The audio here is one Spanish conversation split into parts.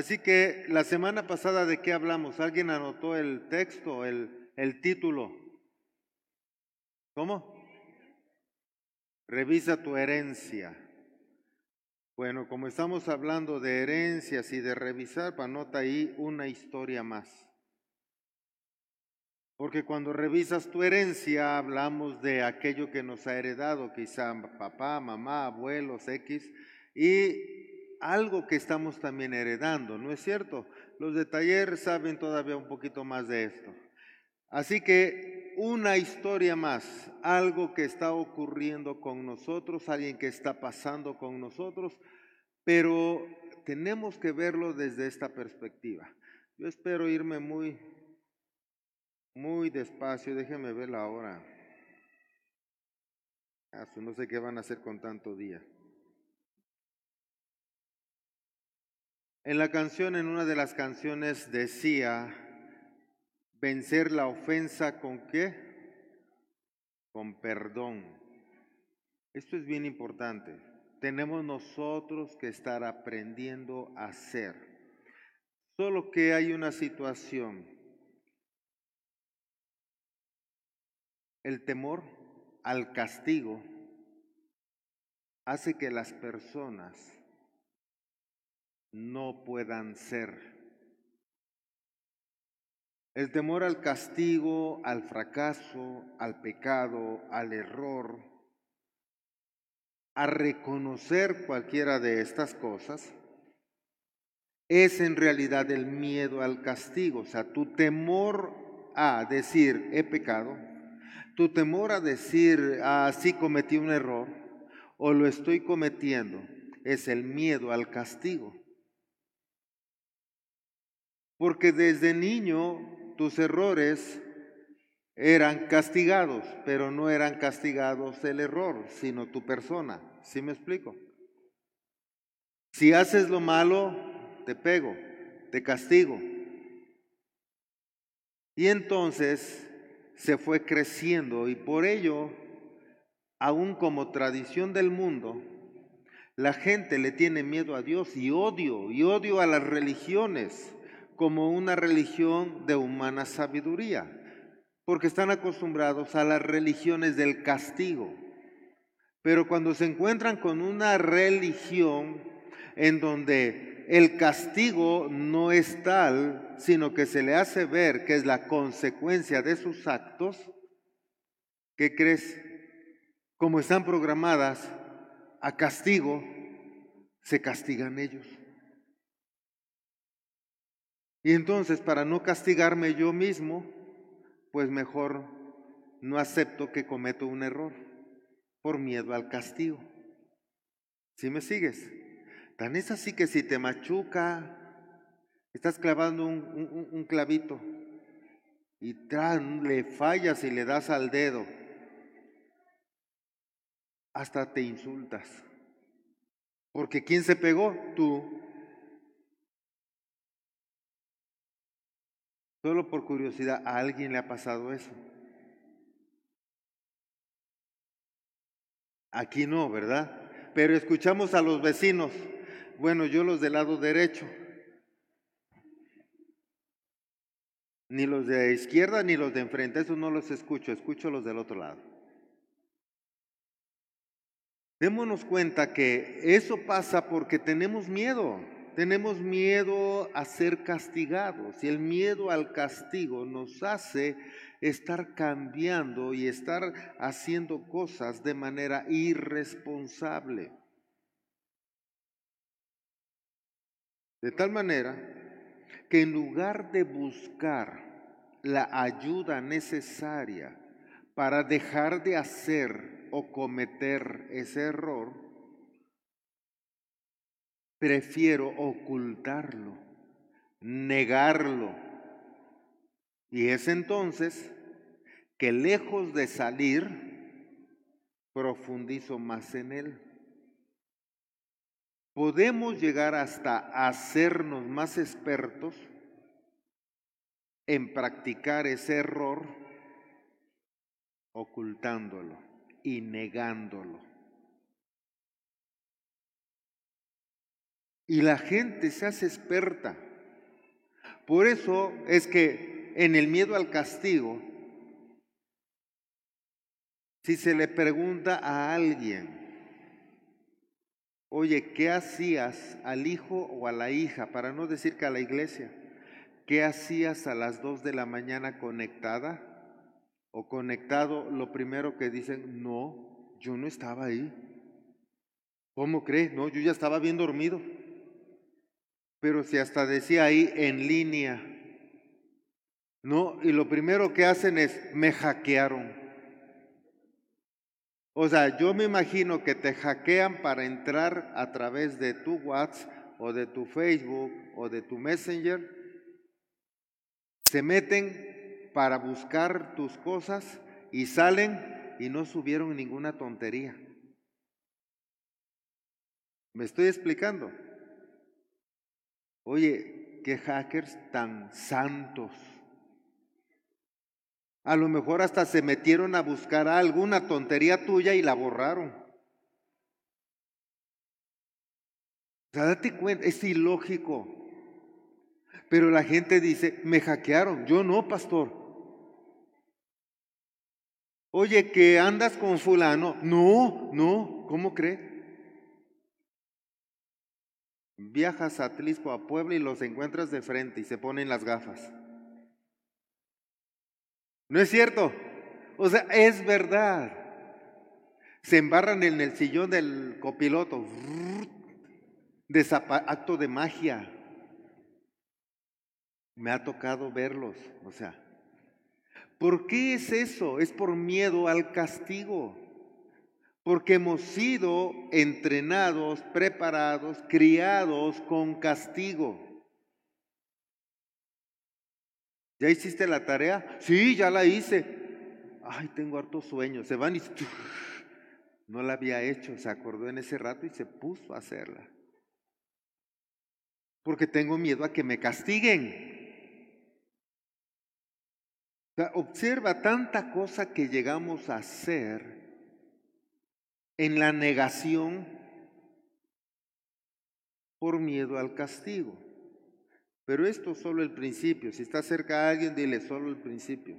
Así que la semana pasada de qué hablamos? ¿Alguien anotó el texto, el, el título? ¿Cómo? Revisa tu herencia. Bueno, como estamos hablando de herencias y de revisar, anota ahí una historia más. Porque cuando revisas tu herencia hablamos de aquello que nos ha heredado, quizá papá, mamá, abuelos, X, y algo que estamos también heredando, ¿no es cierto? Los de taller saben todavía un poquito más de esto. Así que una historia más, algo que está ocurriendo con nosotros, alguien que está pasando con nosotros, pero tenemos que verlo desde esta perspectiva. Yo espero irme muy, muy despacio, déjenme ver la hora. Ah, no sé qué van a hacer con tanto día. En la canción, en una de las canciones decía, vencer la ofensa con qué? Con perdón. Esto es bien importante. Tenemos nosotros que estar aprendiendo a hacer. Solo que hay una situación. El temor al castigo hace que las personas no puedan ser. El temor al castigo, al fracaso, al pecado, al error, a reconocer cualquiera de estas cosas, es en realidad el miedo al castigo, o sea, tu temor a decir he pecado, tu temor a decir ah, sí cometí un error o lo estoy cometiendo, es el miedo al castigo. Porque desde niño tus errores eran castigados, pero no eran castigados el error, sino tu persona. ¿Sí me explico? Si haces lo malo, te pego, te castigo. Y entonces se fue creciendo y por ello, aún como tradición del mundo, la gente le tiene miedo a Dios y odio, y odio a las religiones como una religión de humana sabiduría, porque están acostumbrados a las religiones del castigo. Pero cuando se encuentran con una religión en donde el castigo no es tal, sino que se le hace ver que es la consecuencia de sus actos, ¿qué crees? Como están programadas a castigo, se castigan ellos. Y entonces, para no castigarme yo mismo, pues mejor no acepto que cometo un error por miedo al castigo. ¿Sí me sigues? Tan es así que si te machuca, estás clavando un, clavito y le fallas y le das al dedo, hasta te insultas. Porque ¿quién se pegó? Tú. Solo por curiosidad, ¿a alguien le ha pasado eso? Aquí no, ¿verdad? Pero escuchamos a los vecinos. Bueno, yo los del lado derecho. Ni los de izquierda ni los de enfrente, esos no los escucho, escucho los del otro lado. Démonos cuenta que eso pasa porque tenemos miedo. Tenemos miedo a ser castigados y el miedo al castigo nos hace estar cambiando y estar haciendo cosas de manera irresponsable. De tal manera que en lugar de buscar la ayuda necesaria para dejar de hacer o cometer ese error, prefiero ocultarlo, negarlo. Y es entonces que lejos de salir, profundizo más en él. Podemos llegar hasta hacernos más expertos en practicar ese error ocultándolo y negándolo. Y la gente se hace experta. Por eso es que en el miedo al castigo, si se le pregunta a alguien, oye, ¿qué hacías al hijo o a la hija? Para no decir que a la iglesia, ¿qué hacías a las dos de la mañana conectada? O conectado, lo primero que dicen, no, yo no estaba ahí. ¿Cómo cree? No, yo ya estaba bien dormido. Pero si hasta decía ahí en línea, no, y lo primero que hacen es, me hackearon. O sea, yo me imagino que te hackean para entrar a través de tu WhatsApp o de tu Facebook o de tu Messenger. Se meten para buscar tus cosas y salen y no subieron ninguna tontería. ¿Me estoy explicando? Oye, qué hackers tan santos. A lo mejor hasta se metieron a buscar alguna tontería tuya y la borraron. O sea, date cuenta, es ilógico. Pero la gente dice, me hackearon. Yo no, pastor. Oye, que andas con fulano. No, no, ¿cómo cree? Viajas a Tlisco, a Puebla y los encuentras de frente y se ponen las gafas. ¿No es cierto? O sea, es verdad. Se embarran en el sillón del copiloto. acto de magia. Me ha tocado verlos. O sea, ¿por qué es eso? Es por miedo al castigo. Porque hemos sido entrenados, preparados, criados con castigo. ¿Ya hiciste la tarea? Sí, ya la hice. Ay, tengo harto sueño. Se van y no la había hecho. Se acordó en ese rato y se puso a hacerla. Porque tengo miedo a que me castiguen. observa tanta cosa que llegamos a hacer en la negación por miedo al castigo. Pero esto es solo el principio. Si está cerca a alguien, dile solo el principio.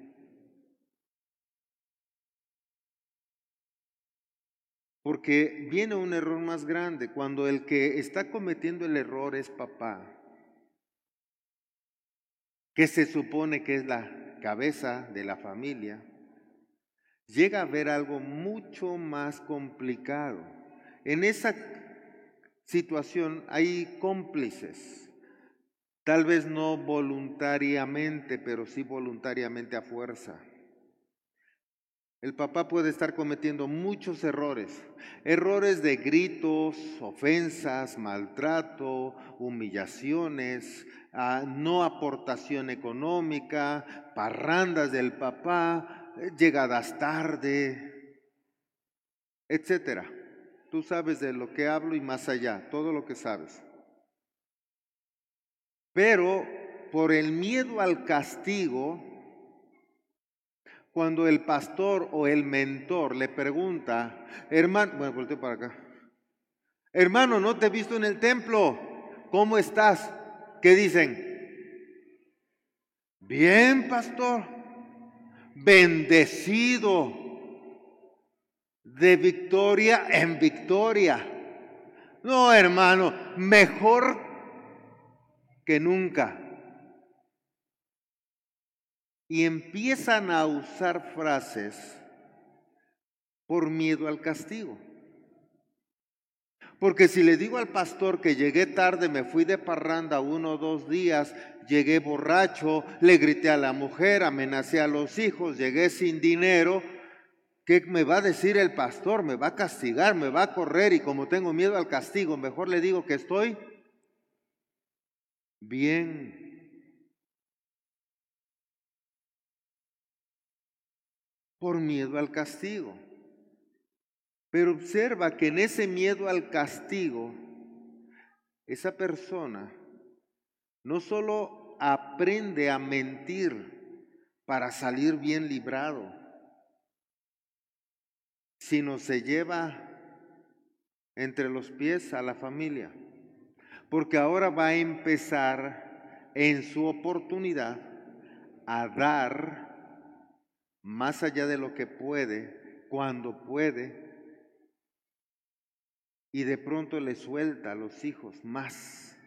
Porque viene un error más grande cuando el que está cometiendo el error es papá, que se supone que es la cabeza de la familia, llega a ver algo mucho más complicado. En esa situación hay cómplices Tal vez no voluntariamente, pero sí voluntariamente a fuerza. El papá puede estar cometiendo muchos errores, errores de gritos, ofensas, maltrato, humillaciones, ah, no aportación económica, parrandas del papá, llegadas tarde, etcétera. Tú sabes de lo que hablo y más allá, todo lo que sabes. Pero por el miedo al castigo, cuando el pastor o el mentor le pregunta, hermano, bueno, volteo para acá, hermano, no te he visto en el templo, ¿cómo estás? ¿Qué dicen? Bien, pastor, bendecido de victoria en victoria. No, hermano, mejor que nunca. Y empiezan a usar frases por miedo al castigo. Porque si le digo al pastor que llegué tarde, me fui de parranda uno o dos días, llegué borracho, le grité a la mujer, amenacé a los hijos, llegué sin dinero, ¿qué me va a decir el pastor? Me va a castigar, me va a correr y como tengo miedo al castigo, mejor le digo que estoy bien. por miedo al castigo. Pero observa que en ese miedo al castigo, esa persona no solo aprende a mentir para salir bien librado, sino se lleva entre los pies a la familia. porque ahora va a empezar en su oportunidad a dar más allá de lo que puede, cuando puede, y de pronto le suelta a los hijos más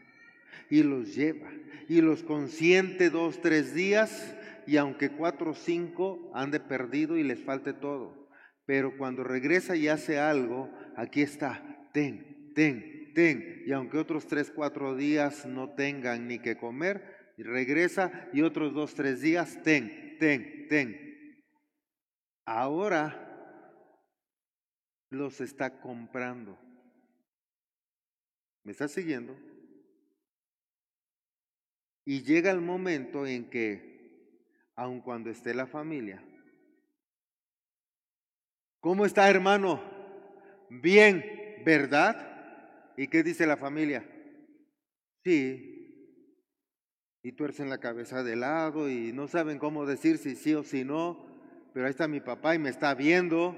y los lleva y los consiente dos, tres días y aunque cuatro o cinco ande perdido y les falte todo. Pero cuando regresa y hace algo, aquí está, ten, ten, ten. Y aunque otros tres, cuatro días no tengan ni que comer, regresa y otros dos, tres días, ten, ten, ten. Ahora los está comprando. ¿Me está siguiendo? Y llega el momento en que, aun cuando esté la familia, ¿cómo está hermano? Bien, ¿verdad? ¿Y qué dice la familia? Sí. Y tuercen la cabeza de lado y no saben cómo decir si sí o si no, pero ahí está mi papá y me está viendo.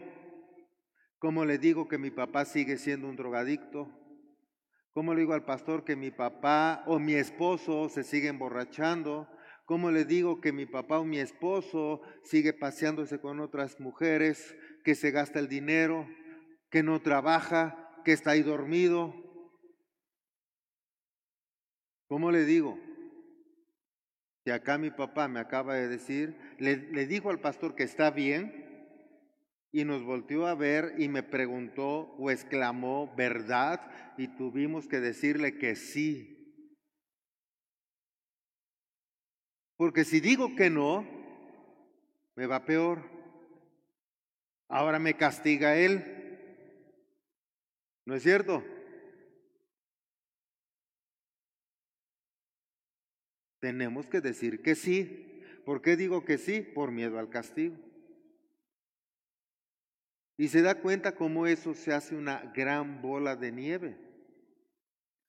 ¿Cómo le digo que mi papá sigue siendo un drogadicto? ¿Cómo le digo al pastor que mi papá o mi esposo se sigue emborrachando? ¿Cómo le digo que mi papá o mi esposo sigue paseándose con otras mujeres, que se gasta el dinero, que no trabaja, que está ahí dormido? ¿Cómo le digo? Que acá mi papá me acaba de decir, le, le dijo al pastor que está bien, y nos volteó a ver y me preguntó o exclamó, ¿verdad? Y tuvimos que decirle que sí. Porque si digo que no, me va peor. Ahora me castiga él. ¿No es cierto? Tenemos que decir que sí. ¿Por qué digo que sí? Por miedo al castigo. Y se da cuenta cómo eso se hace una gran bola de nieve.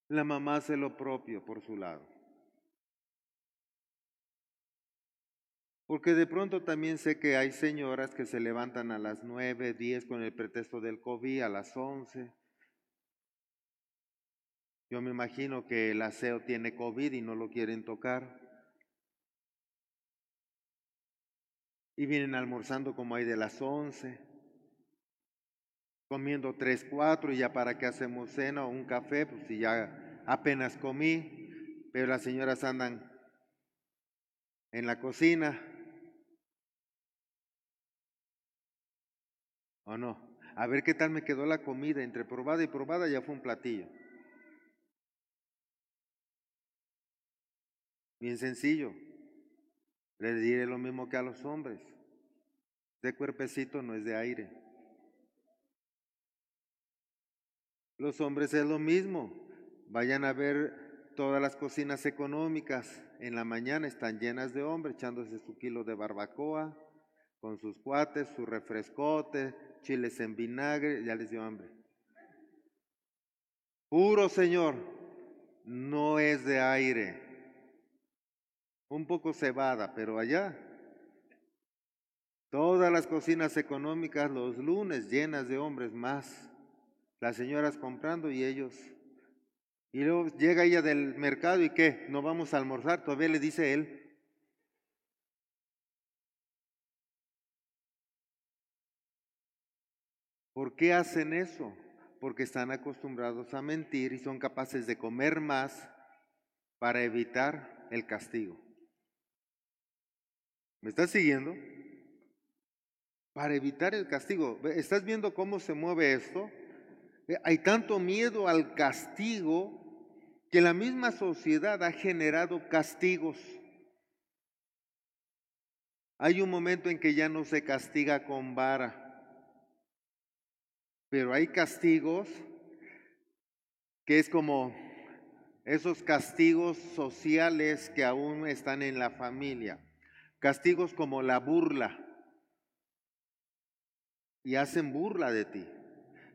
La mamá hace lo propio por su lado. Porque de pronto también sé que hay señoras que se levantan a las nueve, diez con el pretexto del COVID, a las once. Yo me imagino que el aseo tiene COVID y no lo quieren tocar. Y vienen almorzando como hay de las once comiendo tres, cuatro, y ya para qué hacemos cena o un café, pues si ya apenas comí, pero las señoras andan en la cocina. ¿O no? A ver qué tal me quedó la comida, entre probada y probada ya fue un platillo. Bien sencillo. Le diré lo mismo que a los hombres. De cuerpecito no es de aire. Los hombres es lo mismo. Vayan a ver todas las cocinas económicas. En la mañana están llenas de hombres echándose su kilo de barbacoa, con sus cuates, su refrescote, chiles en vinagre, ya les dio hambre. Puro Señor, no es de aire. Un poco cebada, pero allá. Todas las cocinas económicas los lunes llenas de hombres más las señoras comprando y ellos. Y luego llega ella del mercado y qué, no vamos a almorzar, todavía le dice él. ¿Por qué hacen eso? Porque están acostumbrados a mentir y son capaces de comer más para evitar el castigo. ¿Me estás siguiendo? Para evitar el castigo. ¿Estás viendo cómo se mueve esto? Eh, hay tanto miedo al castigo que la misma sociedad ha generado castigos. Hay un momento en que ya no se castiga con vara, pero hay castigos que es como esos castigos sociales que aún están en la familia. Castigos como la burla. Y hacen burla de ti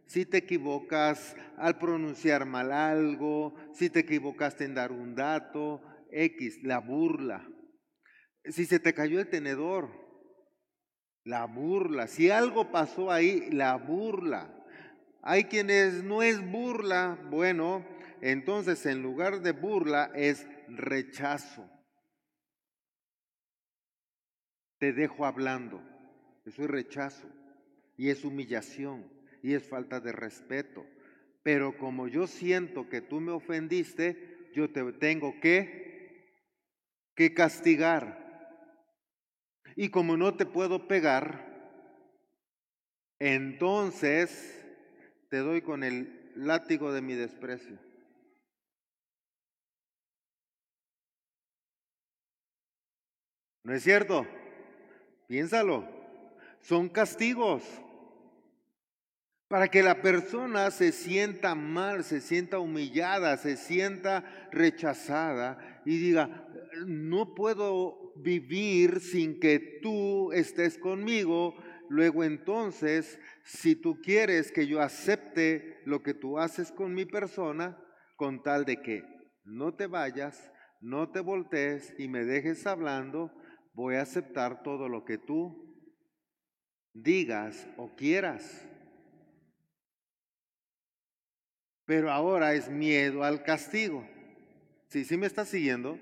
si te equivocas al pronunciar mal algo, si te equivocaste en dar un dato, X, la burla. Si se te cayó el tenedor, la burla. Si algo pasó ahí, la burla. Hay quienes no es burla, bueno, entonces en lugar de burla es rechazo. Te dejo hablando. Eso es rechazo y es humillación y es falta de respeto. Pero como yo siento que tú me ofendiste, yo te tengo que, que castigar. Y como no te puedo pegar, entonces te doy con el látigo de mi desprecio. ¿No es cierto? Piénsalo. Son castigos para que la persona se sienta mal, se sienta humillada, se sienta rechazada y diga, no puedo vivir sin que tú estés conmigo. Luego entonces, si tú quieres que yo acepte lo que tú haces con mi persona, con tal de que no te vayas, no te voltees y me dejes hablando, voy a aceptar todo lo que tú digas o quieras. Pero ahora es miedo al castigo. ¿Sí, sí me está siguiendo?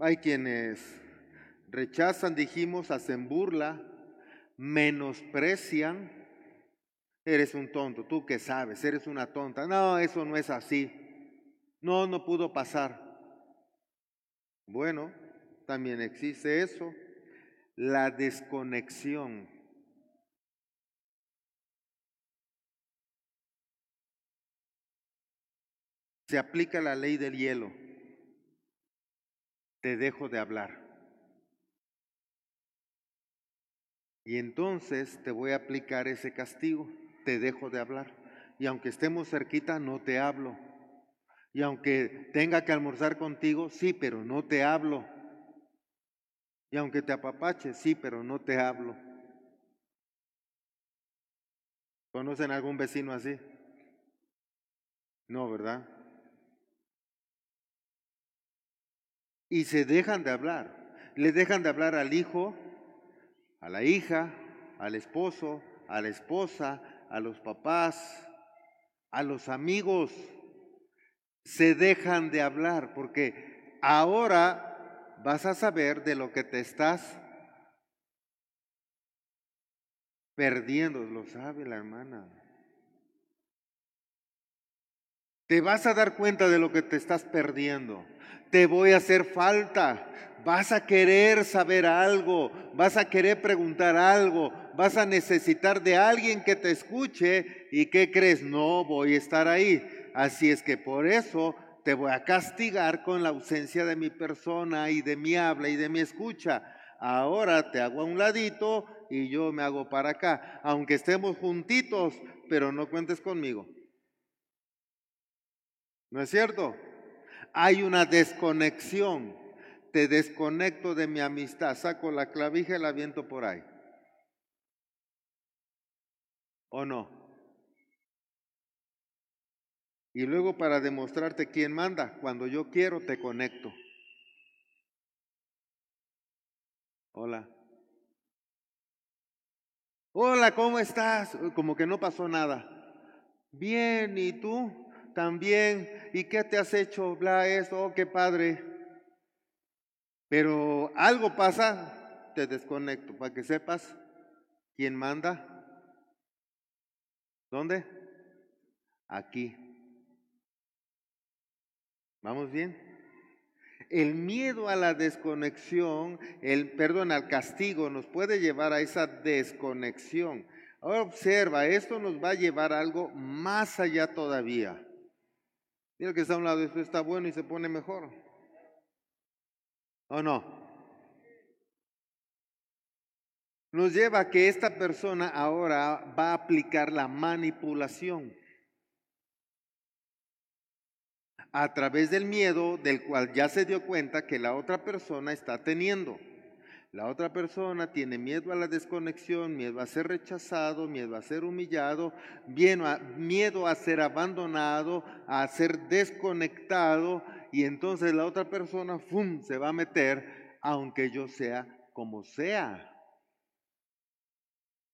Hay quienes rechazan, dijimos, hacen burla, menosprecian. Eres un tonto, tú que sabes, eres una tonta. No, eso no es así. No, no pudo pasar. Bueno, también existe eso. La desconexión. Se aplica la ley del hielo. Te dejo de hablar. Y entonces te voy a aplicar ese castigo. Te dejo de hablar. Y aunque estemos cerquita, no te hablo. Y aunque tenga que almorzar contigo, sí, pero no te hablo. Y aunque te apapache, sí, pero no te hablo. ¿Conocen algún vecino así? No, ¿verdad? Y se dejan de hablar. Le dejan de hablar al hijo, a la hija, al esposo, a la esposa, a los papás, a los amigos. Se dejan de hablar porque ahora vas a saber de lo que te estás perdiendo. Lo sabe la hermana. Te vas a dar cuenta de lo que te estás perdiendo te voy a hacer falta. Vas a querer saber algo, vas a querer preguntar algo, vas a necesitar de alguien que te escuche y que crees, no voy a estar ahí. Así es que por eso te voy a castigar con la ausencia de mi persona y de mi habla y de mi escucha. Ahora te hago a un ladito y yo me hago para acá, aunque estemos juntitos, pero no cuentes conmigo. ¿No es cierto? Hay una desconexión. Te desconecto de mi amistad, saco la clavija y la viento por ahí. ¿O no? Y luego para demostrarte quién manda, cuando yo quiero te conecto. Hola. Hola, ¿cómo estás? Como que no pasó nada. Bien, ¿y tú? También, ¿y qué te has hecho? Bla, eso, oh, qué padre. Pero algo pasa, te desconecto para que sepas quién manda. ¿Dónde? Aquí. ¿Vamos bien? El miedo a la desconexión, el perdón al castigo nos puede llevar a esa desconexión. Ahora observa, esto nos va a llevar a algo más allá todavía. Mira que está a un lado, esto está bueno y se pone mejor. ¿O no? Nos lleva a que esta persona ahora va a aplicar la manipulación a través del miedo del cual ya se dio cuenta que la otra persona está teniendo. La otra persona tiene miedo a la desconexión, miedo a ser rechazado, miedo a ser humillado, miedo a ser abandonado, a ser desconectado y entonces la otra persona ¡fum! se va a meter aunque yo sea como sea,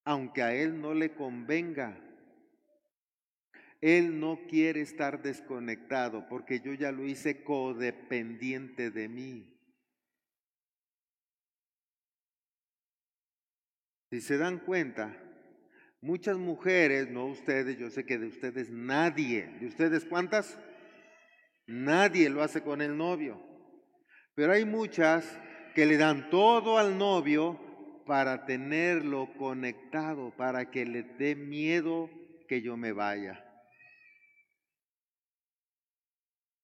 aunque a él no le convenga. Él no quiere estar desconectado porque yo ya lo hice codependiente de mí. Si se dan cuenta, muchas mujeres, no ustedes, yo sé que de ustedes nadie, ¿de ustedes cuántas? Nadie lo hace con el novio. Pero hay muchas que le dan todo al novio para tenerlo conectado, para que le dé miedo que yo me vaya.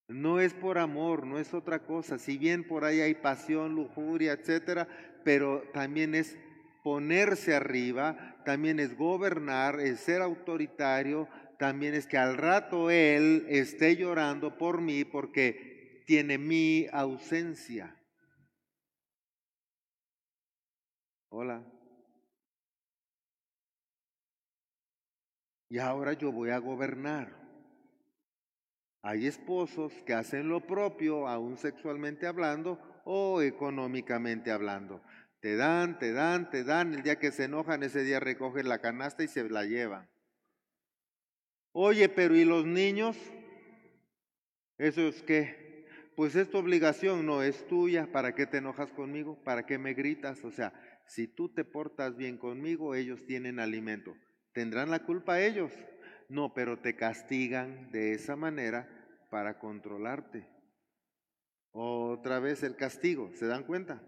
No es por amor, no es otra cosa. Si bien por ahí hay pasión, lujuria, etcétera, pero también es ponerse arriba, también es gobernar, es ser autoritario, también es que al rato Él esté llorando por mí porque tiene mi ausencia. Hola. Y ahora yo voy a gobernar. Hay esposos que hacen lo propio, aún sexualmente hablando o económicamente hablando. Te dan, te dan, te dan. El día que se enojan, ese día recogen la canasta y se la llevan. Oye, pero ¿y los niños? ¿Eso es qué? Pues es tu obligación, no es tuya. ¿Para qué te enojas conmigo? ¿Para qué me gritas? O sea, si tú te portas bien conmigo, ellos tienen alimento. ¿Tendrán la culpa ellos? No, pero te castigan de esa manera para controlarte. Otra vez el castigo, ¿se dan cuenta?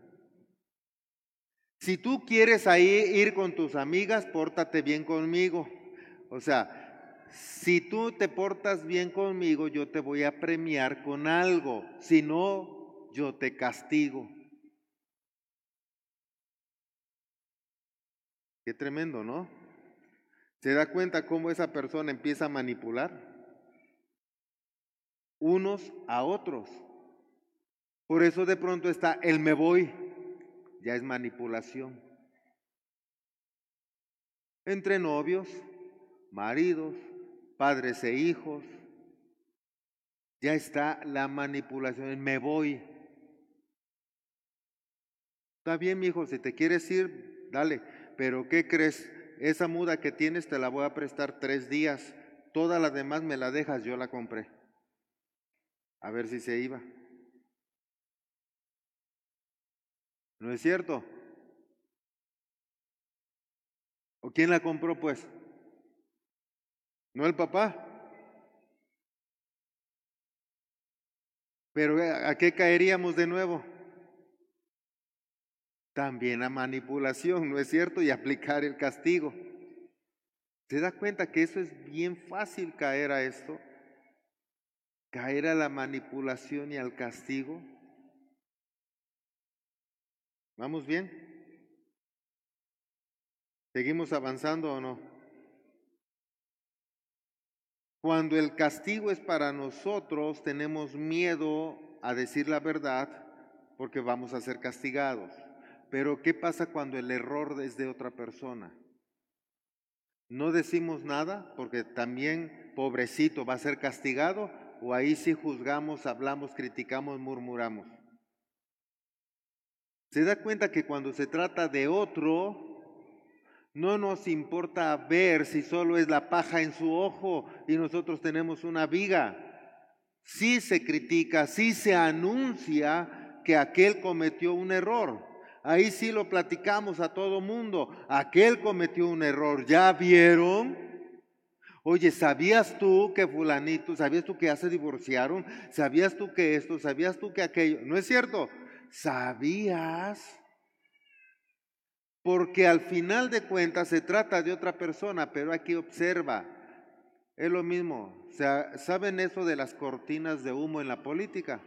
Si tú quieres ahí ir con tus amigas, pórtate bien conmigo. O sea, si tú te portas bien conmigo, yo te voy a premiar con algo. Si no, yo te castigo. Qué tremendo, ¿no? ¿Se da cuenta cómo esa persona empieza a manipular? Unos a otros. Por eso de pronto está el me voy ya es manipulación. Entre novios, maridos, padres e hijos, ya está la manipulación. Me voy. Está bien, mi hijo, si te quieres ir, dale. Pero ¿qué crees? Esa muda que tienes te la voy a prestar tres días. Toda la demás me la dejas, yo la compré. A ver si se iba. ¿No es cierto? ¿O quién la compró pues? ¿No el papá? Pero eh, ¿a qué caeríamos de nuevo? También a manipulación, ¿no es cierto? Y aplicar el castigo. ¿Se da cuenta que eso es bien fácil caer a esto? Caer a la manipulación y al castigo. ¿Vamos bien? ¿Seguimos avanzando o no? Cuando el castigo es para nosotros, tenemos miedo a decir la verdad porque vamos a ser castigados. Pero ¿qué pasa cuando el error es de otra persona? No decimos nada porque también pobrecito va a ser castigado o ahí sí juzgamos, hablamos, criticamos, murmuramos. Se da cuenta que cuando se trata de otro, no nos importa ver si solo es la paja en su ojo y nosotros tenemos una viga. Sí se critica, sí se anuncia que aquel cometió un error. Ahí sí lo platicamos a todo mundo. Aquel cometió un error. ¿Ya vieron? Oye, ¿sabías tú que fulanito, sabías tú que ya se divorciaron? ¿Sabías tú que esto? ¿Sabías tú que aquello? ¿No es cierto? ¿Sabías? Porque al final de cuentas se trata de otra persona, pero aquí observa, es lo mismo. O sea, ¿Saben eso de las cortinas de humo en la política?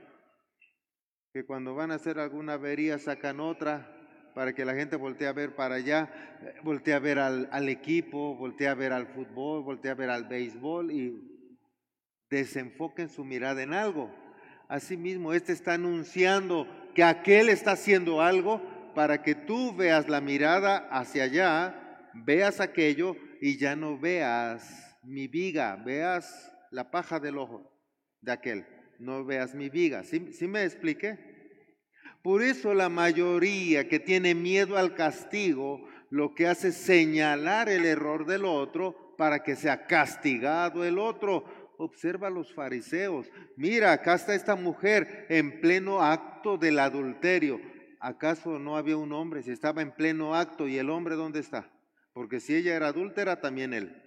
Que cuando van a hacer alguna avería sacan otra para que la gente voltee a ver para allá, voltee a ver al, al equipo, voltee a ver al fútbol, voltee a ver al béisbol y desenfoquen su mirada en algo. Asimismo, este está anunciando que aquel está haciendo algo para que tú veas la mirada hacia allá, veas aquello y ya no veas mi viga, veas la paja del ojo de aquel, no veas mi viga. ¿Sí, ¿Sí, me expliqué? Por eso la mayoría que tiene miedo al castigo, lo que hace es señalar el error del otro para que sea castigado el otro. Observa a los fariseos. Mira, acá está esta mujer en pleno acto del adulterio. ¿Acaso no había un hombre si estaba en pleno acto y el hombre dónde está? Porque si ella era adúltera, también él.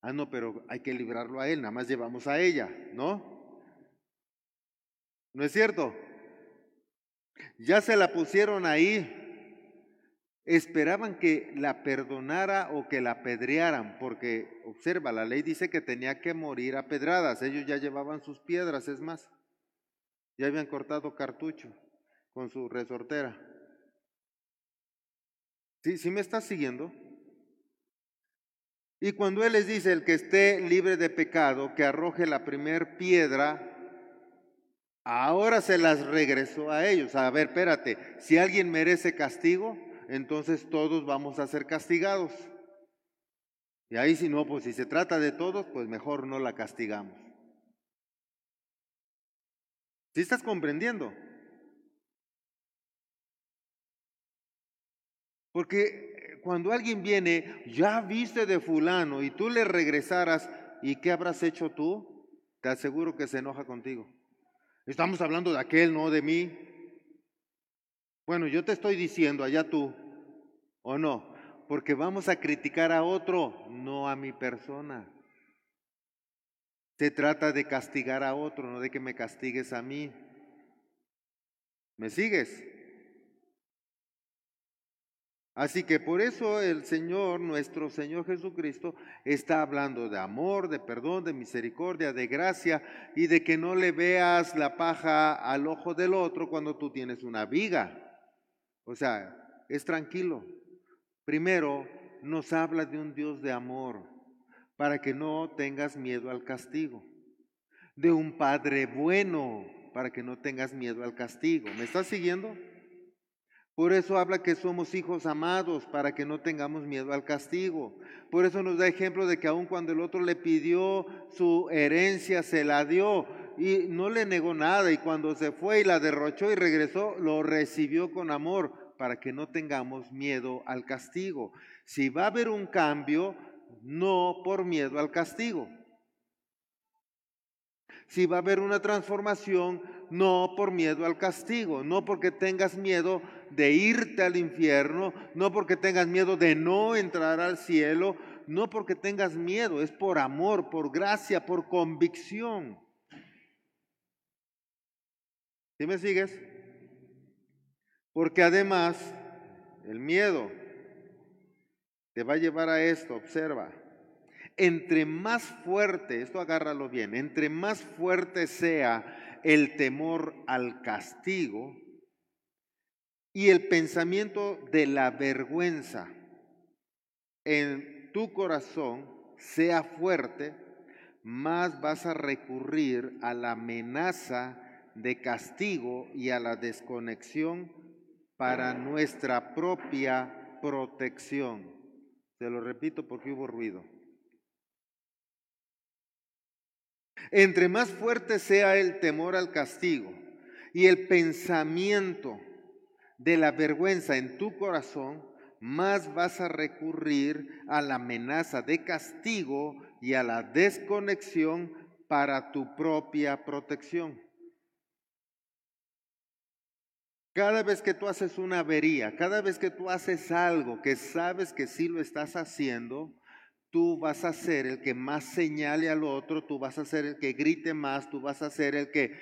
Ah, no, pero hay que librarlo a él, nada más llevamos a ella, ¿no? ¿No es cierto? Ya se la pusieron ahí. Esperaban que la perdonara o que la apedrearan, porque, observa, la ley dice que tenía que morir a pedradas. Ellos ya llevaban sus piedras, es más. Ya habían cortado cartucho con su resortera. ¿Sí, ¿Sí me estás siguiendo? Y cuando Él les dice, el que esté libre de pecado, que arroje la primer piedra, ahora se las regresó a ellos. A ver, espérate, si alguien merece castigo, entonces todos vamos a ser castigados. Y ahí si no, pues si se trata de todos, pues mejor no la castigamos. ¿Sí estás comprendiendo? Porque cuando alguien viene, ya viste de fulano y tú le regresaras, ¿y qué habrás hecho tú? Te aseguro que se enoja contigo. Estamos hablando de aquel, no de mí. Bueno, yo te estoy diciendo, allá tú, ¿o no? Porque vamos a criticar a otro, no a mi persona. Se trata de castigar a otro, no de que me castigues a mí. ¿Me sigues? Así que por eso el Señor, nuestro Señor Jesucristo, está hablando de amor, de perdón, de misericordia, de gracia y de que no le veas la paja al ojo del otro cuando tú tienes una viga. O sea, es tranquilo. Primero, nos habla de un Dios de amor para que no tengas miedo al castigo. De un Padre bueno para que no tengas miedo al castigo. ¿Me estás siguiendo? Por eso habla que somos hijos amados para que no tengamos miedo al castigo. Por eso nos da ejemplo de que aun cuando el otro le pidió su herencia, se la dio y no le negó nada. Y cuando se fue y la derrochó y regresó, lo recibió con amor para que no tengamos miedo al castigo. Si va a haber un cambio, no por miedo al castigo. Si va a haber una transformación, no por miedo al castigo, no porque tengas miedo de irte al infierno, no porque tengas miedo de no entrar al cielo, no porque tengas miedo, es por amor, por gracia, por convicción. ¿Sí me sigues? Porque además el miedo te va a llevar a esto, observa. Entre más fuerte, esto agárralo bien, entre más fuerte sea el temor al castigo, y el pensamiento de la vergüenza en tu corazón sea fuerte, más vas a recurrir a la amenaza de castigo y a la desconexión para nuestra propia protección. Se lo repito porque hubo ruido. Entre más fuerte sea el temor al castigo y el pensamiento de la vergüenza en tu corazón, más vas a recurrir a la amenaza de castigo y a la desconexión para tu propia protección. Cada vez que tú haces una avería, cada vez que tú haces algo que sabes que sí lo estás haciendo, tú vas a ser el que más señale al otro, tú vas a ser el que grite más, tú vas a ser el que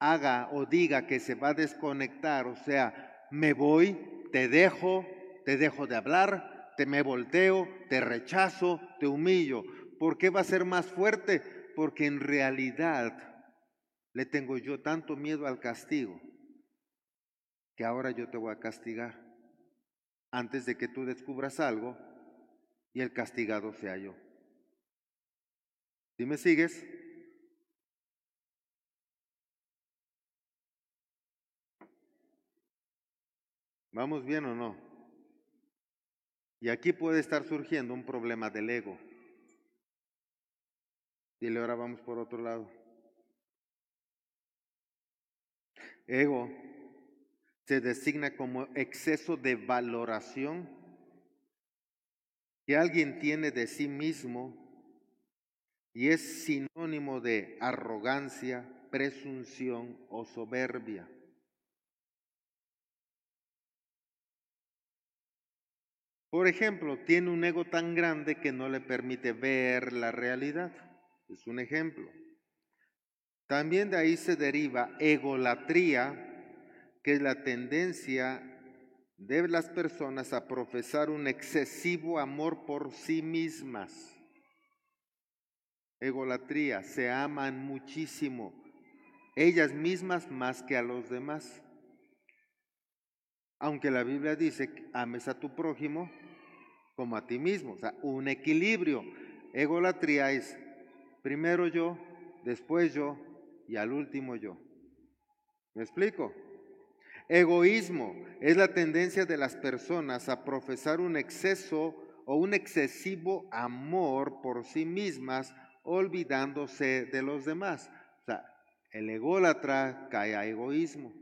haga o diga que se va a desconectar, o sea, me voy, te dejo, te dejo de hablar, te me volteo, te rechazo, te humillo. ¿Por qué va a ser más fuerte? Porque en realidad le tengo yo tanto miedo al castigo que ahora yo te voy a castigar antes de que tú descubras algo y el castigado sea yo. ¿Sí me sigues? ¿Vamos bien o no? Y aquí puede estar surgiendo un problema del ego. Y ahora vamos por otro lado. Ego se designa como exceso de valoración que alguien tiene de sí mismo y es sinónimo de arrogancia, presunción o soberbia. Por ejemplo, tiene un ego tan grande que no le permite ver la realidad. Es un ejemplo. También de ahí se deriva egolatría, que es la tendencia de las personas a profesar un excesivo amor por sí mismas. Egolatría, se aman muchísimo, ellas mismas más que a los demás. Aunque la Biblia dice, ames a tu prójimo como a ti mismo, o sea, un equilibrio. Egolatría es primero yo, después yo y al último yo. ¿Me explico? Egoísmo es la tendencia de las personas a profesar un exceso o un excesivo amor por sí mismas, olvidándose de los demás. O sea, el ególatra cae a egoísmo.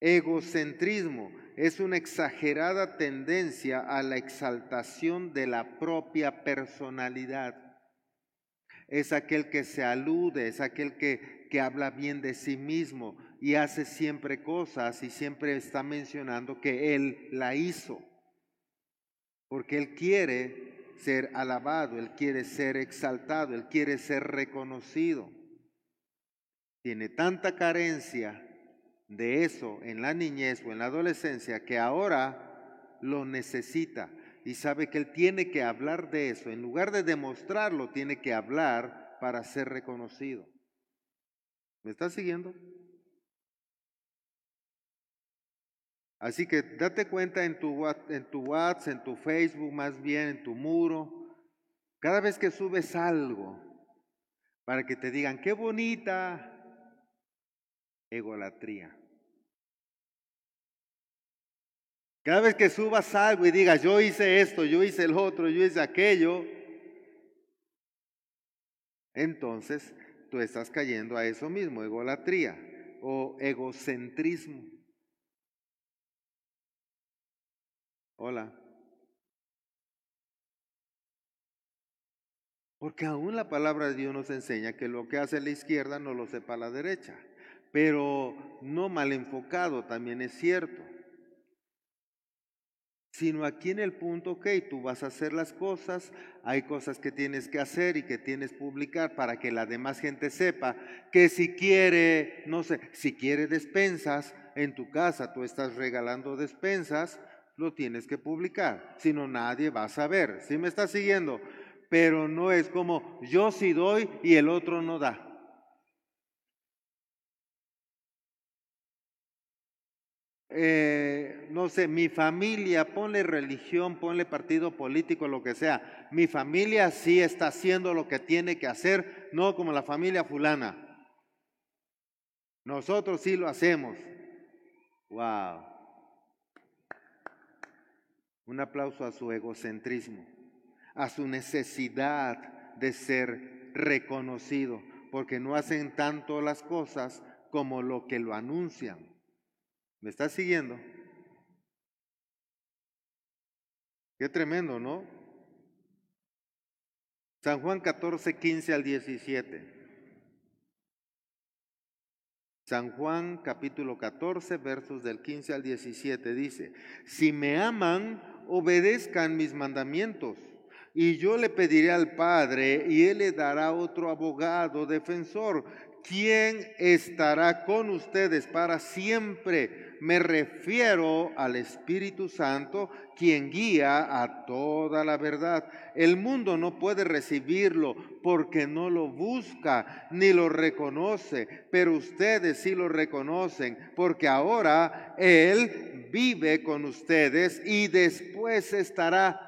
Egocentrismo es una exagerada tendencia a la exaltación de la propia personalidad. Es aquel que se alude, es aquel que, que habla bien de sí mismo, y hace siempre cosas y siempre está mencionando que Él la hizo. Porque Él quiere ser alabado, Él quiere ser exaltado, Él quiere ser reconocido. Tiene tanta carencia de eso en la niñez o en la adolescencia que ahora lo necesita y sabe que Él tiene que hablar de eso. En lugar de demostrarlo, tiene que hablar para ser reconocido. ¿Me estás siguiendo? Así que date cuenta en tu, en tu WhatsApp, en tu Facebook, más bien en tu muro, cada vez que subes algo, para que te digan, qué bonita egolatría. Cada vez que subas algo y digas, yo hice esto, yo hice el otro, yo hice aquello, entonces tú estás cayendo a eso mismo, egolatría o egocentrismo. Hola. Porque aún la palabra de Dios nos enseña que lo que hace la izquierda no lo sepa la derecha. Pero no mal enfocado, también es cierto. Sino aquí en el punto, ok, tú vas a hacer las cosas, hay cosas que tienes que hacer y que tienes que publicar para que la demás gente sepa que si quiere, no sé, si quiere despensas en tu casa, tú estás regalando despensas, lo tienes que publicar, si no nadie va a saber. ¿Sí me está siguiendo? Pero no es como yo sí doy y el otro no da. Eh, no sé, mi familia, ponle religión, ponle partido político, lo que sea. Mi familia sí está haciendo lo que tiene que hacer, no como la familia fulana. Nosotros sí lo hacemos. Wow. Un aplauso a su egocentrismo, a su necesidad de ser reconocido, porque no hacen tanto las cosas como lo que lo anuncian. ¿Me estás siguiendo? Qué tremendo, ¿no? San Juan 14, 15 al 17. San Juan capítulo 14, versos del 15 al 17 dice, si me aman, obedezcan mis mandamientos. Y yo le pediré al Padre y Él le dará otro abogado, defensor, quien estará con ustedes para siempre. Me refiero al Espíritu Santo, quien guía a toda la verdad. El mundo no puede recibirlo porque no lo busca ni lo reconoce, pero ustedes sí lo reconocen porque ahora Él vive con ustedes y después estará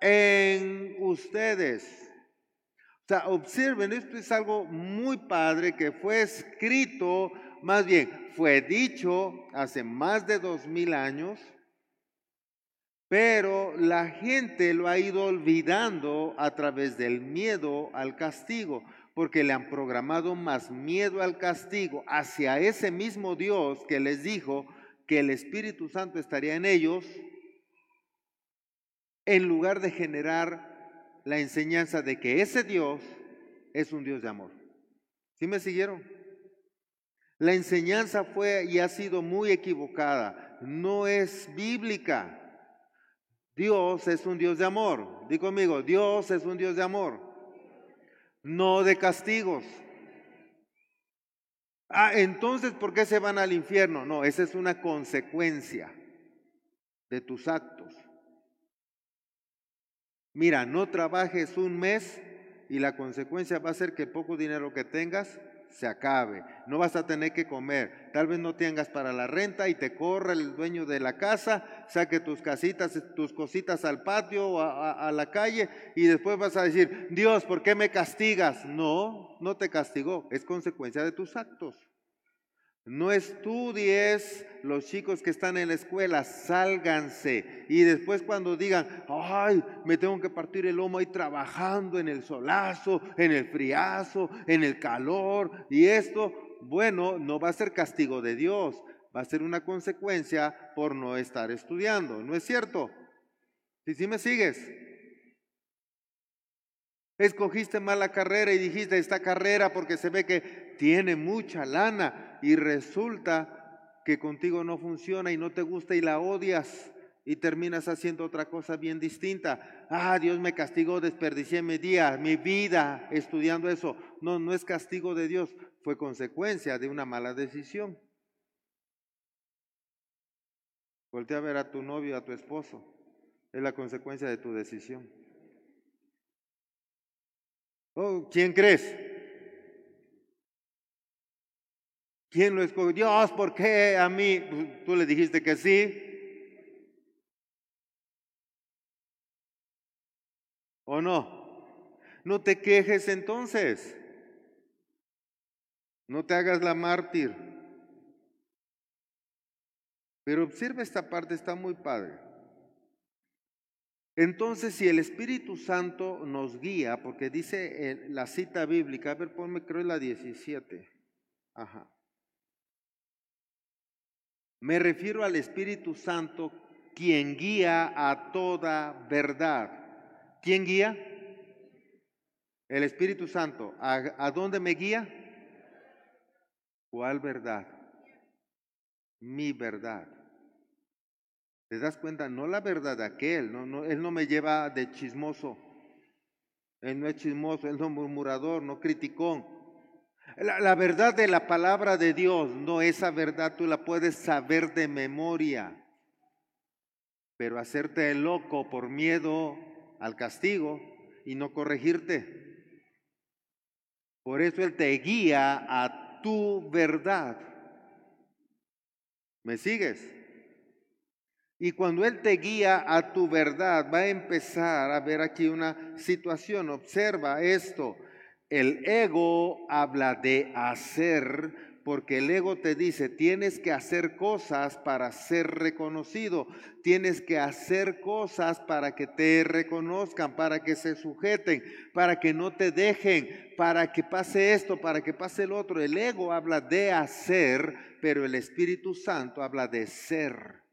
en ustedes. O sea, observen, esto es algo muy padre que fue escrito, más bien, fue dicho hace más de dos mil años, pero la gente lo ha ido olvidando a través del miedo al castigo, porque le han programado más miedo al castigo hacia ese mismo Dios que les dijo que el Espíritu Santo estaría en ellos en lugar de generar la enseñanza de que ese Dios es un Dios de amor. ¿Sí me siguieron? La enseñanza fue y ha sido muy equivocada, no es bíblica. Dios es un Dios de amor. Di conmigo, Dios es un Dios de amor, no de castigos. Ah, entonces, ¿por qué se van al infierno? No, esa es una consecuencia de tus actos. Mira, no trabajes un mes y la consecuencia va a ser que el poco dinero que tengas se acabe. No vas a tener que comer. Tal vez no tengas para la renta y te corra el dueño de la casa, saque tus casitas, tus cositas al patio o a, a la calle y después vas a decir, Dios, ¿por qué me castigas? No, no te castigó, es consecuencia de tus actos. No estudies los chicos que están en la escuela, sálganse. Y después cuando digan, ay, me tengo que partir el lomo ahí trabajando en el solazo, en el friazo, en el calor y esto, bueno, no va a ser castigo de Dios, va a ser una consecuencia por no estar estudiando. ¿No es cierto? Si sí me sigues. Escogiste mala carrera y dijiste esta carrera porque se ve que tiene mucha lana y resulta que contigo no funciona y no te gusta y la odias y terminas haciendo otra cosa bien distinta. Ah, Dios me castigó, desperdicié mi día, mi vida estudiando eso. No, no es castigo de Dios, fue consecuencia de una mala decisión. Voltea a ver a tu novio, a tu esposo. Es la consecuencia de tu decisión. Oh, ¿Quién crees? ¿Quién lo escogió? Dios, ¿por qué a mí? Tú le dijiste que sí. ¿O no? No te quejes entonces. No te hagas la mártir. Pero observa esta parte, está muy padre. Entonces, si el Espíritu Santo nos guía, porque dice la cita bíblica, a ver, ponme, creo la 17. Ajá. Me refiero al Espíritu Santo, quien guía a toda verdad. ¿Quién guía? El Espíritu Santo. ¿A, dónde me guía? ¿Cuál verdad? Mi verdad. ¿Te das cuenta? No la verdad de aquel, no, no, él no me lleva de chismoso. Él no es chismoso, él no es murmurador, no criticón. La, verdad de la palabra de Dios, no esa verdad tú la puedes saber de memoria, pero hacerte el loco por miedo al castigo y no corregirte. Por eso Él te guía a tu verdad. ¿Me sigues? Y cuando Él te guía a tu verdad, va a empezar a ver aquí una situación. Observa esto. El ego habla de hacer, porque el ego te dice, tienes que hacer cosas para ser reconocido, tienes que hacer cosas para que te reconozcan, para que se sujeten, para que no te dejen, para que pase esto, para que pase el otro. El ego habla de hacer, pero el Espíritu Santo habla de ser.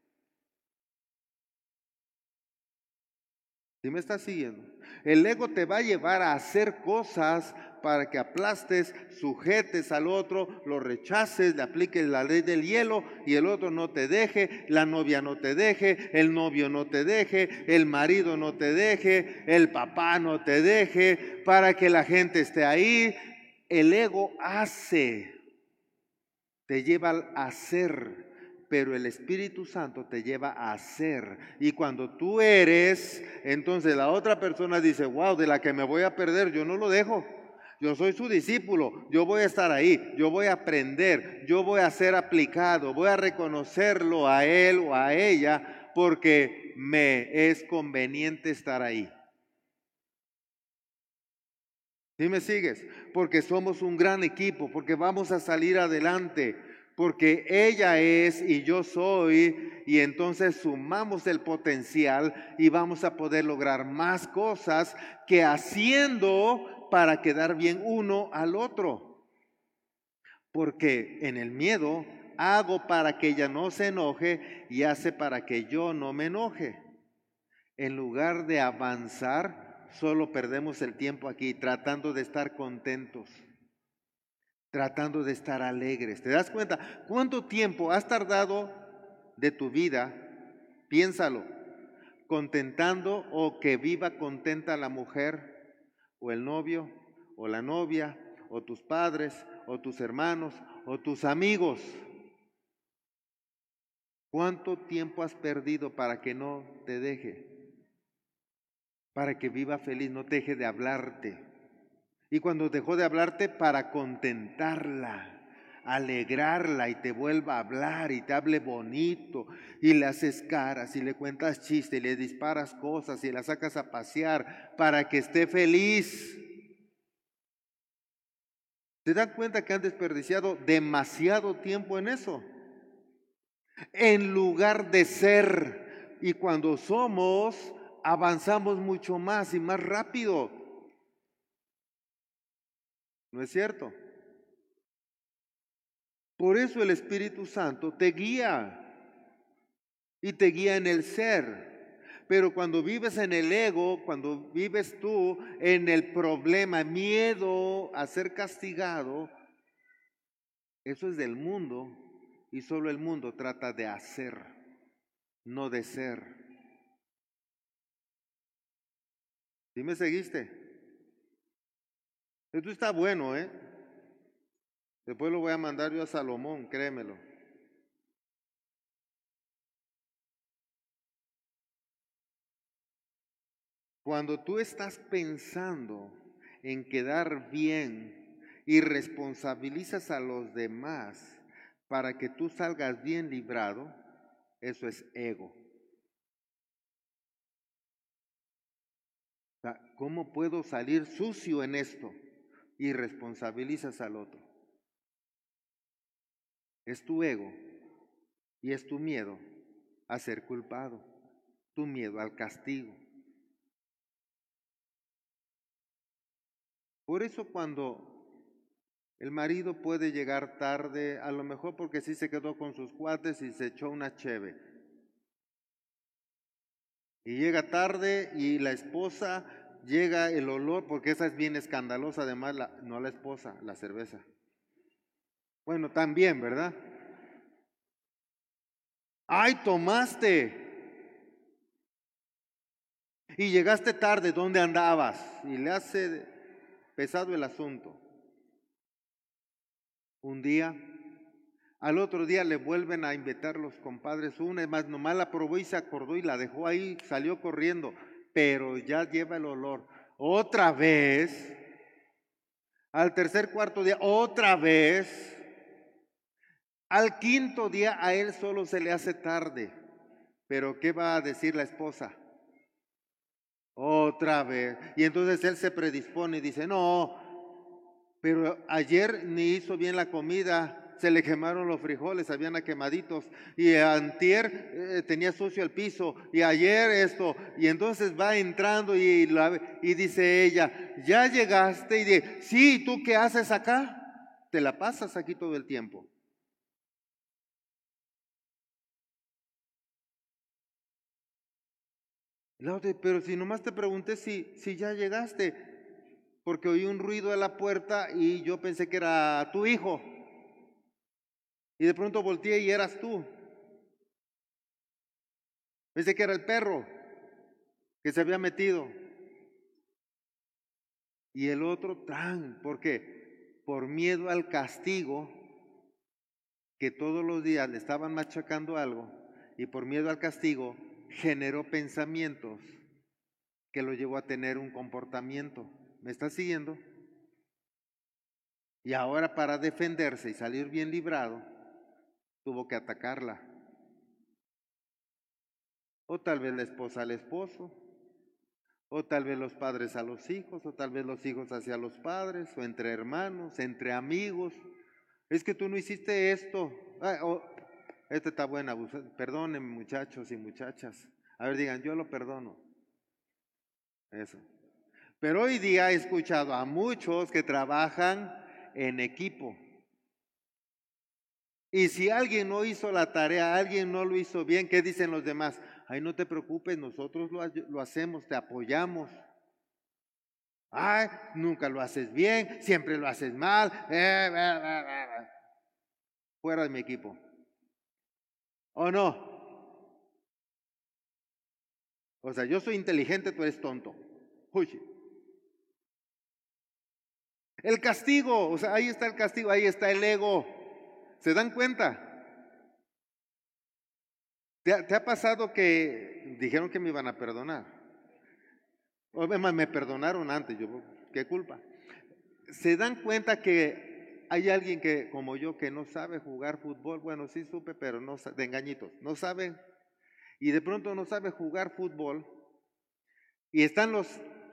¿Sí me estás siguiendo? El ego te va a llevar a hacer cosas para que aplastes, sujetes al otro, lo rechaces, le apliques la ley del hielo y el otro no te deje, la novia no te deje, el novio no te deje, el marido no te deje, el papá no te deje, para que la gente esté ahí. El ego hace, te lleva a hacer pero el Espíritu Santo te lleva a ser. Y cuando tú eres, entonces la otra persona dice, wow, de la que me voy a perder, yo no lo dejo. Yo soy su discípulo, yo voy a estar ahí, yo voy a aprender, yo voy a ser aplicado, voy a reconocerlo a él o a ella porque me es conveniente estar ahí. ¿Sí me sigues? Porque somos un gran equipo, porque vamos a salir adelante porque ella es y yo soy, y entonces sumamos el potencial y vamos a poder lograr más cosas que haciendo para quedar bien uno al otro. Porque en el miedo hago para que ella no se enoje y hace para que yo no me enoje. en lugar de avanzar, solo perdemos el tiempo aquí tratando de estar contentos, tratando de estar alegres. ¿Te das cuenta? ¿Cuánto tiempo has tardado de tu vida? Piénsalo, contentando o que viva contenta la mujer o el novio o la novia o tus padres o tus hermanos o tus amigos. ¿Cuánto tiempo has perdido para que no te deje? Para que viva feliz, no te deje de hablarte. Y cuando dejó de hablarte, para contentarla, alegrarla y te vuelva a hablar y te hable bonito y le haces caras y le cuentas chistes y le disparas cosas y la sacas a pasear para que esté feliz. ¿Se dan cuenta que han desperdiciado demasiado tiempo en eso? En lugar de ser. Y cuando somos, avanzamos mucho más y más rápido. ¿No es cierto? Por eso el Espíritu Santo te guía y te guía en el ser. Pero cuando vives en el ego, cuando vives tú en el problema, miedo a ser castigado, eso es del mundo y solo el mundo trata de hacer, no de ser. ¿Sí me seguiste? Esto está bueno, ¿eh? Después lo voy a mandar yo a Salomón, créemelo. Cuando tú estás pensando en quedar bien y responsabilizas a los demás para que tú salgas bien librado, eso es ego. ¿Cómo puedo salir sucio en esto? Y responsabilizas al otro. Es tu ego y es tu miedo a ser culpado, tu miedo al castigo. Por eso cuando el marido puede llegar tarde, a lo mejor porque sí se quedó con sus cuates y se echó una cheve. Y llega tarde y la esposa llega el olor, porque esa es bien escandalosa, además, la, no la esposa, la cerveza. Bueno, también, ¿verdad? ¡Ay, tomaste! Y llegaste tarde, ¿dónde andabas? Y le hace pesado el asunto. Un día, al otro día le vuelven a invitar los compadres una, es más, nomás la probó y se acordó y la dejó ahí, salió corriendo, pero ya lleva el olor. Otra vez, al tercer, cuarto día, otra vez, al quinto día a él solo se le hace tarde. Pero ¿qué va a decir la esposa? Otra vez. Y entonces él se predispone y dice, no, pero ayer ni hizo bien la comida, se le quemaron los frijoles, habían quemaditos, y antier eh, tenía sucio el piso, y ayer esto, y entonces va entrando y, y dice ella, ya llegaste, y dice, sí, ¿tú qué haces acá? Te la pasas aquí todo el tiempo. pero si nomás te pregunté si, si ya llegaste, porque oí un ruido a la puerta y yo pensé que era tu hijo. Y de pronto volteé y eras tú. Pensé que era el perro que se había metido. Y el otro tan, ¿por qué? Por miedo al castigo, que todos los días le estaban machacando algo, y por miedo al castigo generó pensamientos que lo llevó a tener un comportamiento. ¿Me estás siguiendo? Y ahora para defenderse y salir bien librado, tuvo que atacarla. O tal vez la esposa al esposo, o tal vez los padres a los hijos, o tal vez los hijos hacia los padres, o entre hermanos, entre amigos. Es que tú no hiciste esto. Esta está buena, perdonen muchachos y muchachas. A ver, digan, yo lo perdono. Eso. Pero hoy día he escuchado a muchos que trabajan en equipo. Y si alguien no hizo la tarea, alguien no lo hizo bien, ¿qué dicen los demás? Ay, no te preocupes, nosotros lo, hacemos, te apoyamos. Ay, nunca lo haces bien, siempre lo haces mal. Eh, Fuera de mi equipo. ¿O no? O sea, yo soy inteligente, tú eres tonto. Uy. El castigo, o sea, ahí está el castigo, ahí está el ego. ¿Se dan cuenta? ¿Te ha, pasado que dijeron que me iban a perdonar? O me perdonaron antes, yo, ¿qué culpa? ¿Se dan cuenta que hay alguien que, como yo, que no sabe jugar fútbol? Bueno, sí supe, pero no de engañitos, no sabe y de pronto no sabe jugar fútbol y están los,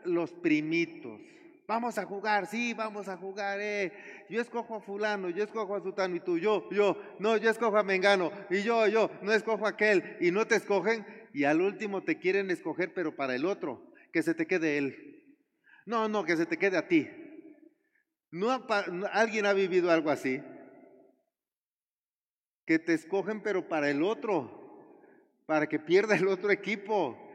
los primitos. Vamos a jugar, sí, vamos a jugar, eh. Yo escojo a fulano, yo escojo a sutano y tú, yo, yo, no, yo escojo a Mengano y yo, yo, no escojo a aquel y no te escogen y al último te quieren escoger pero para el otro, que se te quede él. No, no, que se te quede a ti. ¿No, ¿Alguien ha vivido algo así? Que te escogen pero para el otro para que pierda el otro equipo.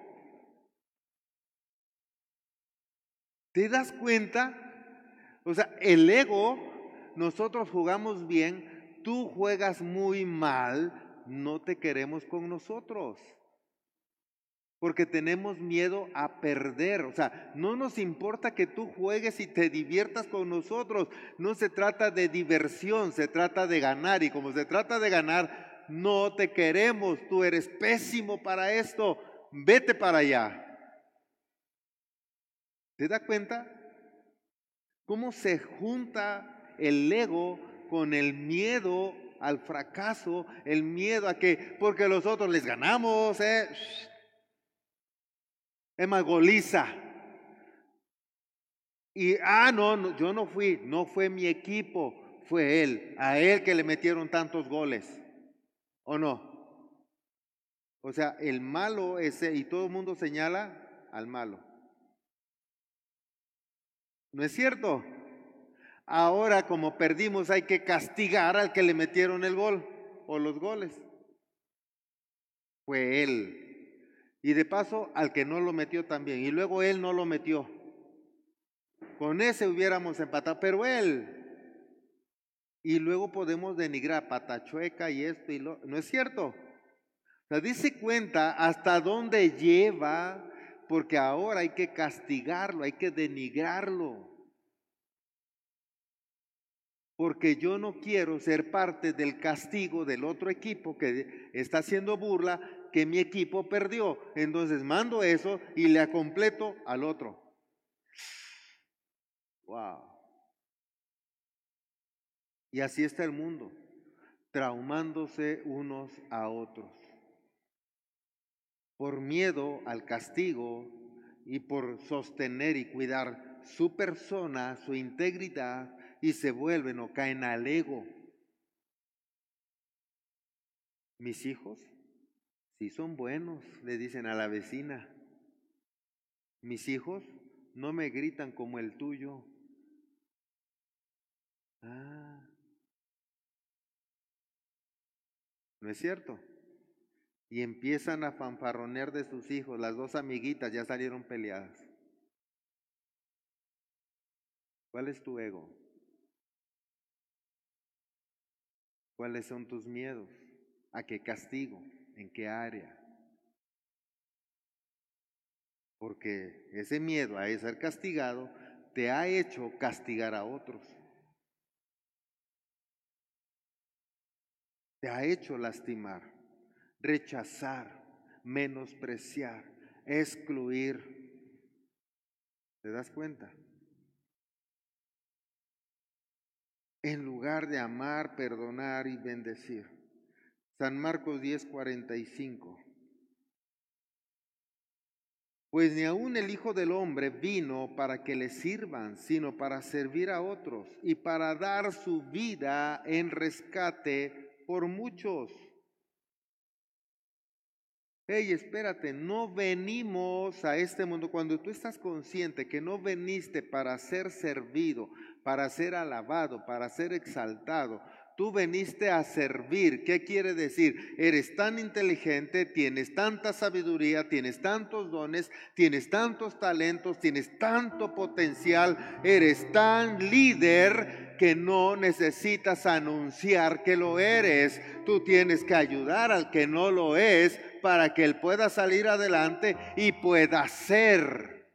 ¿Te das cuenta? O sea, el ego, nosotros jugamos bien, tú juegas muy mal, no te queremos con nosotros. Porque tenemos miedo a perder. O sea, no nos importa que tú juegues y te diviertas con nosotros. No se trata de diversión, se trata de ganar. Y como se trata de ganar, no te queremos, tú eres pésimo para esto, vete para allá. ¿Te da cuenta? ¿Cómo se junta el ego con el miedo al fracaso, el miedo a que, porque los otros les ganamos, eh? Emagoliza. Y, ah, no, no, yo no fui, no fue mi equipo, fue él, a él que le metieron tantos goles. ¿O no? O sea, el malo ese, y todo el mundo señala al malo. ¿No es cierto? Ahora como perdimos hay que castigar al que le metieron el gol o los goles. Fue él. Y de paso al que no lo metió también. Y luego él no lo metió. Con ese hubiéramos empatado, pero él y luego podemos denigrar patachueca y esto y lo. ¿No es cierto? O sea, dice cuenta hasta dónde lleva, porque ahora hay que castigarlo, hay que denigrarlo. Porque yo no quiero ser parte del castigo del otro equipo que está haciendo burla que mi equipo perdió. Entonces mando eso y le completo al otro. Wow. Y así está el mundo, traumándose unos a otros. Por miedo al castigo y por sostener y cuidar su persona, su integridad, y se vuelven o caen al ego. Mis hijos, si son buenos, le dicen a la vecina. Mis hijos no me gritan como el tuyo. Ah, ¿No es cierto? Y empiezan a fanfarronear de sus hijos. Las dos amiguitas ya salieron peleadas. ¿Cuál es tu ego? ¿Cuáles son tus miedos? ¿A qué castigo? ¿En qué área? Porque ese miedo a ser castigado te ha hecho castigar a otros. te ha hecho lastimar, rechazar, menospreciar, excluir. ¿Te das cuenta? En lugar de amar, perdonar y bendecir. San Marcos 10:45. Pues ni aun el Hijo del Hombre vino para que le sirvan, sino para servir a otros y para dar su vida en rescate por muchos. Hey, espérate, no venimos a este mundo. Cuando tú estás consciente que no veniste para ser servido, para ser alabado, para ser exaltado, Tú veniste a servir. ¿Qué quiere decir? Eres tan inteligente, tienes tanta sabiduría, tienes tantos dones, tienes tantos talentos, tienes tanto potencial, eres tan líder que no necesitas anunciar que lo eres. Tú tienes que ayudar al que no lo es para que él pueda salir adelante y pueda ser.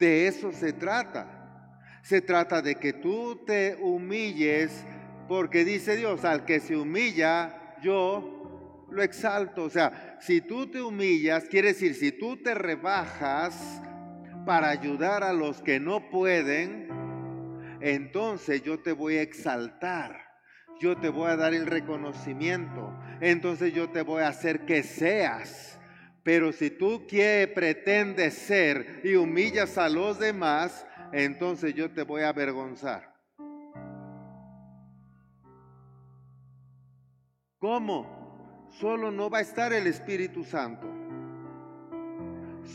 De eso se trata. Se trata de que tú te humilles porque dice Dios, al que se humilla, yo lo exalto. O sea, si tú te humillas, quiere decir, si tú te rebajas para ayudar a los que no pueden, entonces yo te voy a exaltar. Yo te voy a dar el reconocimiento. Entonces yo te voy a hacer que seas. Pero si tú quieres, pretendes ser y humillas a los demás, entonces yo te voy a avergonzar. ¿Cómo? Solo no va a estar el Espíritu Santo.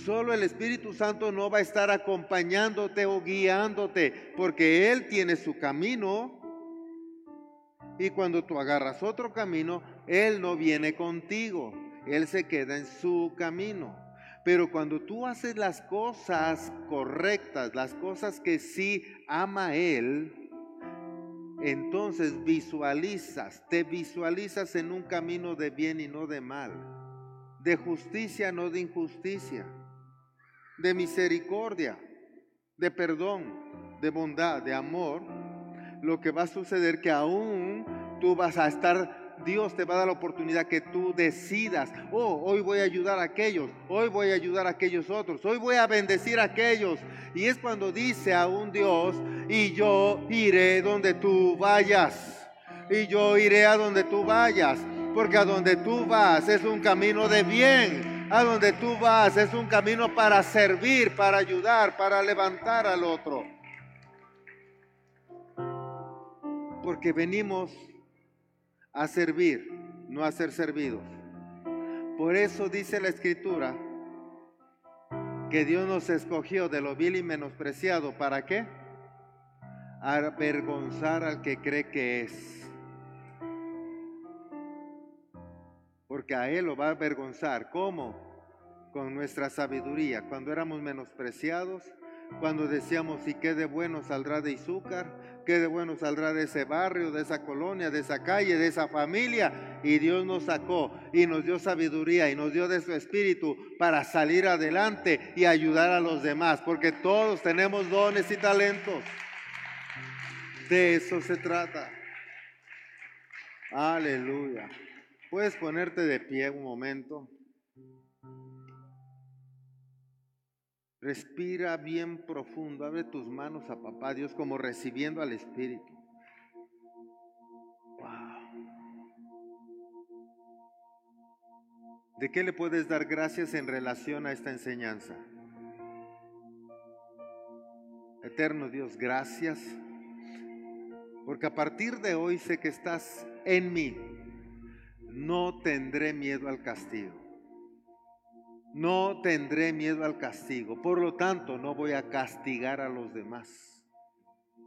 Solo el Espíritu Santo no va a estar acompañándote o guiándote, porque Él tiene su camino. Y cuando tú agarras otro camino, Él no viene contigo. Él se queda en su camino. Pero cuando tú haces las cosas correctas, las cosas que sí ama Él, entonces visualizas, te visualizas en un camino de bien y no de mal, de justicia, no de injusticia, de misericordia, de perdón, de bondad, de amor, lo que va a suceder que aún tú vas a estar Dios te va a dar la oportunidad que tú decidas, oh, hoy voy a ayudar a aquellos, hoy voy a ayudar a aquellos otros, hoy voy a bendecir a aquellos. Y es cuando dice a un Dios, y yo iré donde tú vayas, y yo iré a donde tú vayas, porque a donde tú vas es un camino de bien, a donde tú vas es un camino para servir, para ayudar, para levantar al otro. Porque venimos a servir, no a ser servidos. Por eso dice la escritura que Dios nos escogió de lo vil y menospreciado. ¿Para qué? Avergonzar al que cree que es. Porque a Él lo va a avergonzar. ¿Cómo? Con nuestra sabiduría. Cuando éramos menospreciados, cuando decíamos, ¿y qué de bueno saldrá de azúcar? ¿Qué de bueno saldrá de ese barrio, de esa colonia, de esa calle, de esa familia? Y Dios nos sacó y nos dio sabiduría y nos dio de su espíritu para salir adelante y ayudar a los demás, porque todos tenemos dones y talentos. De eso se trata. Aleluya. Puedes ponerte de pie un momento. Respira bien profundo, abre tus manos a papá Dios como recibiendo al Espíritu. ¿De qué le puedes dar gracias en relación a esta enseñanza? Eterno Dios, gracias, porque a partir de hoy sé que estás en mí. No tendré miedo al castigo. No tendré miedo al castigo, por lo tanto no voy a castigar a los demás.